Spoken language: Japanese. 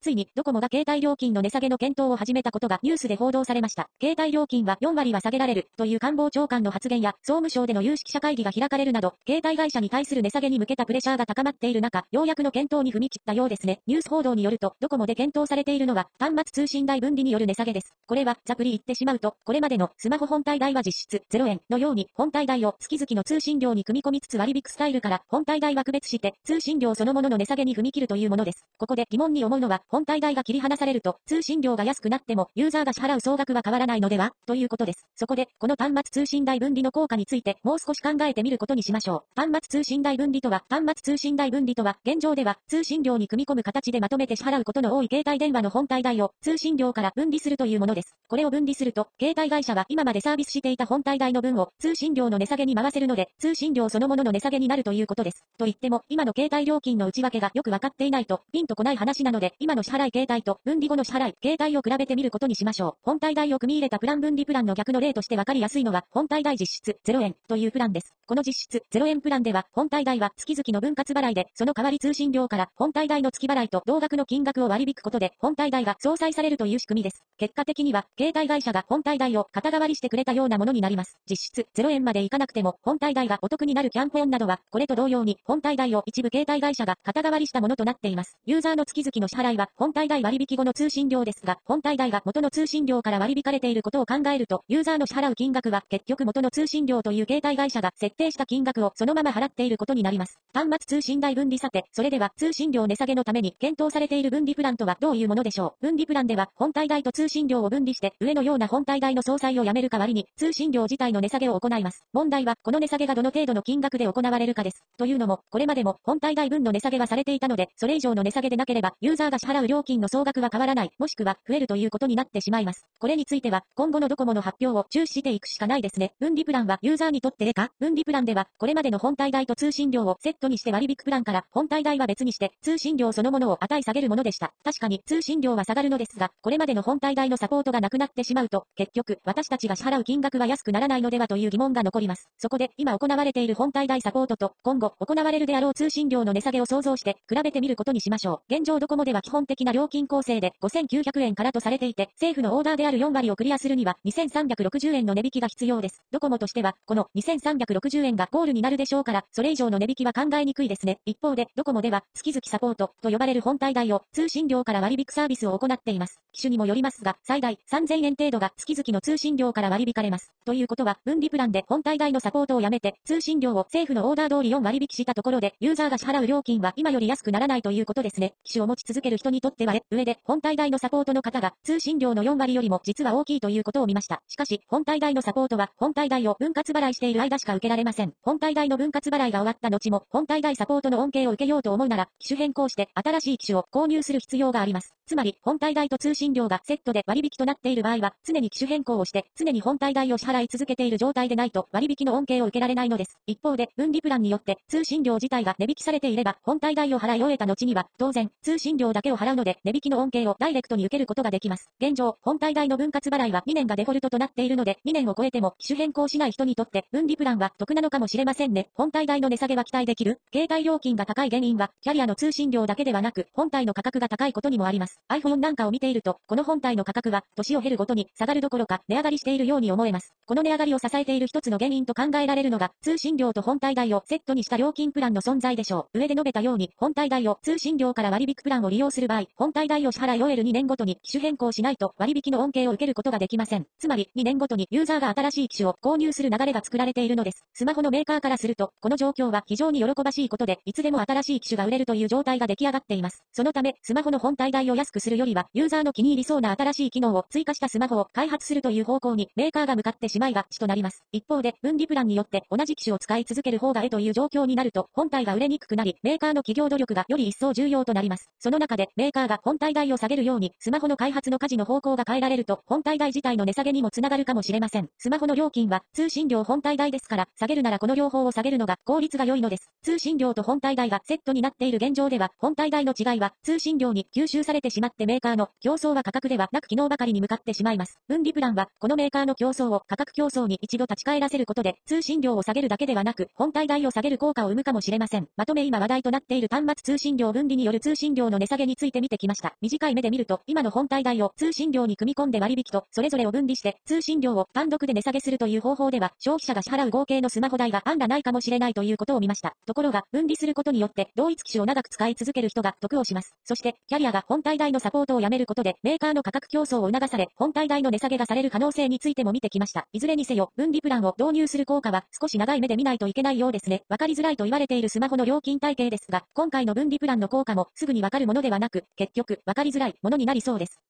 ついにドコモが携帯料金の値下げの検討を始めたことがニュースで報道されました。携帯料金は4割は下げられるという官房長官の発言や総務省での有識者会議が開かれるなど、携帯会社に対する値下げに向けたプレッシャーが高まっている中、ようやくの検討に踏み切ったようですね。ニュース報道によると、ドコモで検討されているのは、端末通信代分離による値下げです。これは、ざっくり言ってしまうと、これまでのスマホ本体代は実質0円のように、本体代を月々の通信料に組み込みつつ割引スタイルから本体代は区別して、通信料そのものの値下げに踏み切るというものです。ここで疑問に思うのは、本体代が切り離されると、通信料が安くなっても、ユーザーが支払う総額は変わらないのでは？ということです。そこで、この端末通信代分離の効果について、もう少し考えてみることにしましょう。端末通信代分離とは、端末通信代分離とは、現状では、通信料に組み込む形でまとめて支払うことの多い携帯電話の本体代を、通信料から分離するというものです。これを分離すると、携帯会社は今までサービスしていた本体代の分を、通信料の値下げに回せるので、通信料そのものの値下げになるということです。と言っても、今の携帯料金の内訳がよくわかっていないと、ピンとこない話なので、今のの支払い携帯と分離後の支払い携帯を比べてみることにしましょう。本体代を組み入れたプラン分離プランの逆の例としてわかりやすいのは、本体代実質0円というプランです。この実質0円プランでは、本体代は月々の分割払いで、その代わり通信料から本体代の月払いと同額の金額を割り引くことで、本体代が相殺されるという仕組みです。結果的には、携帯会社が本体代を肩代わりしてくれたようなものになります。実質0円までいかなくても、本体代がお得になるキャンペーンなどは、これと同様に、本体代を一部携帯会社が肩代わりしたものとなっています。ユーザーの月々の支払いは、本体代割引後の通信料ですが、本体代が元の通信料から割り引かれていることを考えると、ユーザーの支払う金額は、結局元の通信料という携帯会社が設定した金額をそのまま払っていることになります。端末通信代分離さて、それでは通信料値下げのために検討されている分離プランとはどういうものでしょう。分離プランでは、本体代と通信料を分離して、上のような本体代の総裁をやめる代わりに、通信料自体の値下げを行います。問題は、この値下げがどの程度の金額で行われるかです。というのも、これまでも、本体代分の値下げはされていたので、それ以上の値下げでなければ、ユーザーが支払う料金の総額は変わらない、もしくは、増えるということになってしまいます。これについては、今後のドコモの発表を注視していくしかないですね。分離プランはユーザーにとってえか分離プランでは、これまでの本体代と通信料をセットにして割引プランから、本体代は別にして、通信料そのものを値下げるものでした。確かに、通信料は下がるのですが、これまでの本体代のサポートがなくなってしまうと、結局、私たちが支払う金額は安くならないのではという疑問が残ります。そこで、今行われている本体代サポートと、今後行われるであろう通信料の値下げを想像して、比べてみることにしましょう。現状ドコモでは基本的な料金構成で5900円からとされていて、政府のオーダーである4割をクリアするには2360円の値引きが必要です。ドコモとしては、この2360円がゴールになるでしょうから、それ以上の値引きは考えにくいですね。一方で、ドコモでは、月々サポートと呼ばれる本体代を通信料から割引サービスを行っています。機種にもよりますが、最大3000円程度が月々の通信料から割り引かれます。ということは、分離プランで本体代のサポートをやめて、通信料を政府のオーダー通り4割引したところで、ユーザーが支払う料金は今より安くならないということですね。機種を持ち続ける人ににとっては、上で本体代のサポートの方が通信料の4割よりも実は大きいということを見ました。しかし、本体代のサポートは本体代を分割払いしている間しか受けられません。本体代の分割払いが終わった後も、本体代サポートの恩恵を受けようと思うなら、機種変更して新しい機種を購入する必要があります。つまり、本体代と通信料がセットで割引となっている場合は、常に機種変更をして、常に本体代を支払い続けている状態でないと、割引の恩恵を受けられないのです。一方で、分離プランによって、通信料自体が値引きされていれば、本体代を払い終えた後には、当然、通信料だけを払うので、値引きの恩恵をダイレクトに受けることができます。現状、本体代の分割払いは2年がデフォルトとなっているので、2年を超えても、機種変更しない人にとって、分離プランは得なのかもしれませんね。本体代の値下げは期待できる携帯料金が高い原因は、キャリアの通信料だけではなく、本体の価格が高いことにもあります。iPhone なんかを見ていると、この本体の価格は、年を経るごとに下がるどころか、値上がりしているように思えます。この値上がりを支えている一つの原因と考えられるのが、通信料と本体代をセットにした料金プランの存在でしょう。上で述べたように、本体代を通信料から割引プランを利用する場合、本体代を支払い終える2年ごとに機種変更しないと割引の恩恵を受けることができません。つまり、2年ごとにユーザーが新しい機種を購入する流れが作られているのです。スマホのメーカーからすると、この状況は非常に喜ばしいことで、いつでも新しい機種が売れるという状態が出来上がっています。そのため、スマホの本体代を安くするよりは、ユーザーの気に入りそうな新しい機能を追加したスマホを開発するという方向にメーカーが向かってしまいがちとなります。一方で、分離プランによって同じ機種を使い続ける方がえという状況になると、本体が売れにくくなり、メーカーの企業努力がより一層重要となります。その中で、メーカーが本体代を下げるように、スマホの開発の舵の方向が変えられると、本体代自体の値下げにもつながるかもしれません。スマホの料金は、通信料本体代ですから、下げるならこの両方を下げるのが効率が良いのです。通信料と本体代がセットになっている現状では、本体代の違いは、通信料に吸収されてしまってメーカーの競争は価格ではなく機能ばかりに向かってしまいます。分離プランは、このメーカーの競争を価格競争に一度立ち返らせることで、通信料を下げるだけではなく、本体代を下げる効果を生むかもしれません。まとめ今話題となっている端末通信料分離による通信料の値下げについていて見てきました。短い目で見ると、今の本体代を通信料に組み込んで割引と、それぞれを分離して、通信料を単独で値下げするという方法では、消費者が支払う合計のスマホ代が案がないかもしれないということを見ました。ところが、分離することによって、同一機種を長く使い続ける人が得をします。そして、キャリアが本体代のサポートをやめることで、メーカーの価格競争を促され、本体代の値下げがされる可能性についても見てきました。いずれにせよ、分離プランを導入する効果は、少し長い目で見ないといけないようですね。わかりづらいと言われているスマホの料金体系ですが、今回の分離プランの効果も、すぐにわかるものではなくく、結局、わかりづらいものになりそうです。